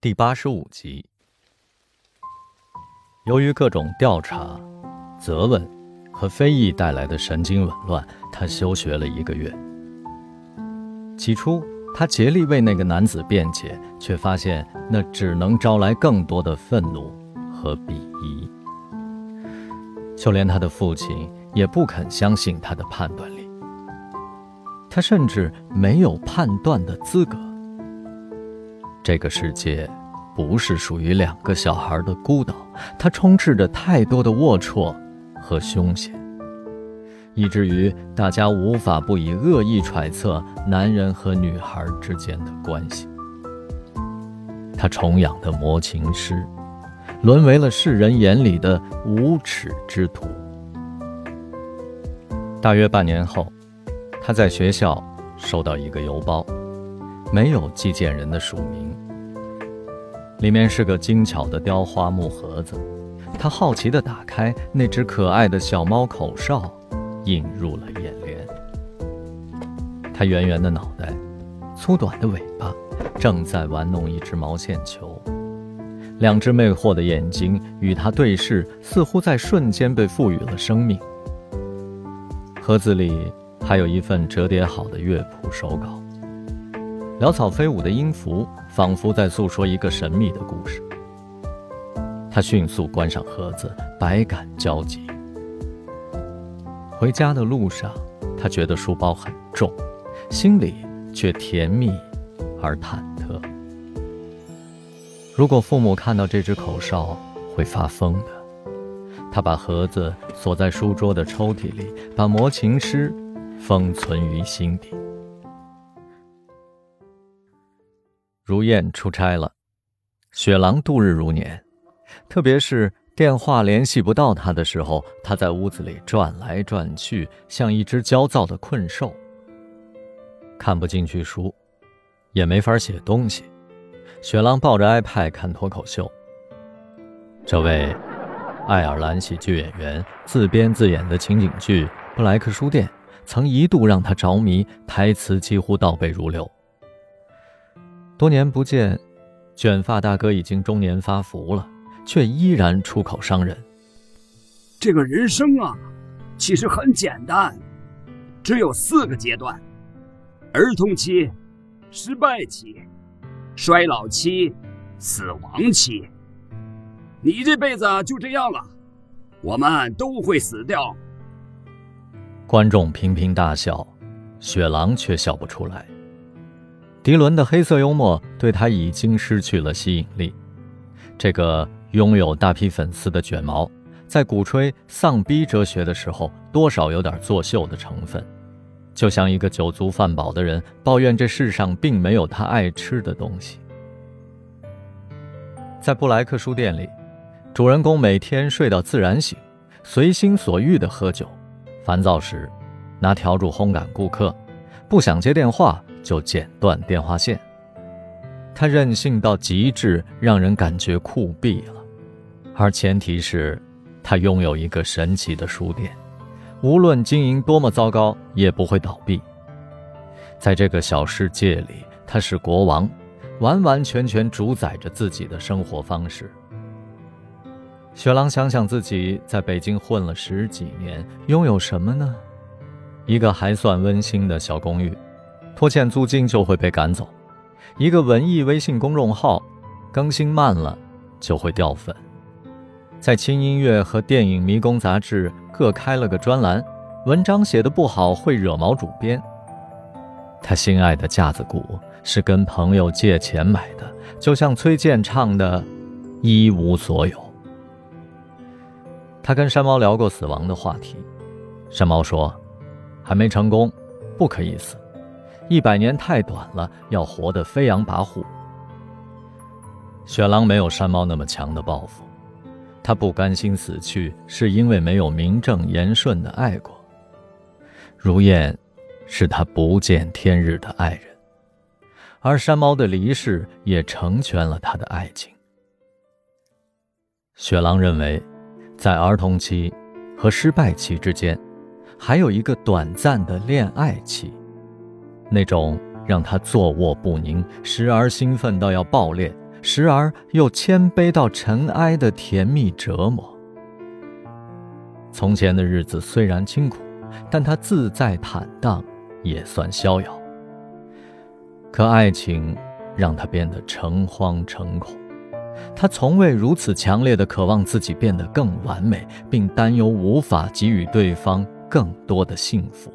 第八十五集。由于各种调查、责问和非议带来的神经紊乱，他休学了一个月。起初，他竭力为那个男子辩解，却发现那只能招来更多的愤怒和鄙夷。就连他的父亲也不肯相信他的判断力。他甚至没有判断的资格。这个世界不是属于两个小孩的孤岛，它充斥着太多的龌龊和凶险，以至于大家无法不以恶意揣测男人和女孩之间的关系。他崇仰的魔琴师，沦为了世人眼里的无耻之徒。大约半年后。他在学校收到一个邮包，没有寄件人的署名，里面是个精巧的雕花木盒子。他好奇地打开，那只可爱的小猫口哨映入了眼帘。它圆圆的脑袋，粗短的尾巴，正在玩弄一只毛线球，两只魅惑的眼睛与它对视，似乎在瞬间被赋予了生命。盒子里。还有一份折叠好的乐谱手稿，潦草飞舞的音符仿佛在诉说一个神秘的故事。他迅速关上盒子，百感交集。回家的路上，他觉得书包很重，心里却甜蜜而忐忑。如果父母看到这只口哨，会发疯的。他把盒子锁在书桌的抽屉里，把魔琴师。封存于心底。如燕出差了，雪狼度日如年，特别是电话联系不到他的时候，他在屋子里转来转去，像一只焦躁的困兽。看不进去书，也没法写东西。雪狼抱着 iPad 看脱口秀。这位爱尔兰喜剧演员自编自演的情景剧《布莱克书店》。曾一度让他着迷，台词几乎倒背如流。多年不见，卷发大哥已经中年发福了，却依然出口伤人。这个人生啊，其实很简单，只有四个阶段：儿童期、失败期、衰老期、死亡期。你这辈子就这样了，我们都会死掉。观众频频大笑，雪狼却笑不出来。迪伦的黑色幽默对他已经失去了吸引力。这个拥有大批粉丝的卷毛，在鼓吹丧逼哲学的时候，多少有点作秀的成分，就像一个酒足饭饱的人抱怨这世上并没有他爱吃的东西。在布莱克书店里，主人公每天睡到自然醒，随心所欲地喝酒。烦躁时，拿笤帚轰赶顾客；不想接电话，就剪断电话线。他任性到极致，让人感觉酷毙了。而前提是，他拥有一个神奇的书店，无论经营多么糟糕，也不会倒闭。在这个小世界里，他是国王，完完全全主宰着自己的生活方式。雪狼想想自己在北京混了十几年，拥有什么呢？一个还算温馨的小公寓，拖欠租金就会被赶走；一个文艺微信公众号，更新慢了就会掉粉；在轻音乐和电影迷宫杂志各开了个专栏，文章写的不好会惹毛主编。他心爱的架子鼓是跟朋友借钱买的，就像崔健唱的“一无所有”。他跟山猫聊过死亡的话题，山猫说：“还没成功，不可以死，一百年太短了，要活得飞扬跋扈。”雪狼没有山猫那么强的抱负，他不甘心死去，是因为没有名正言顺的爱过。如燕，是他不见天日的爱人，而山猫的离世也成全了他的爱情。雪狼认为。在儿童期和失败期之间，还有一个短暂的恋爱期，那种让他坐卧不宁、时而兴奋到要爆裂，时而又谦卑到尘埃的甜蜜折磨。从前的日子虽然清苦，但他自在坦荡，也算逍遥。可爱情让他变得诚惶诚恐，他从未如此强烈的渴望自己变得更完美，并担忧无法给予对方更多的幸福。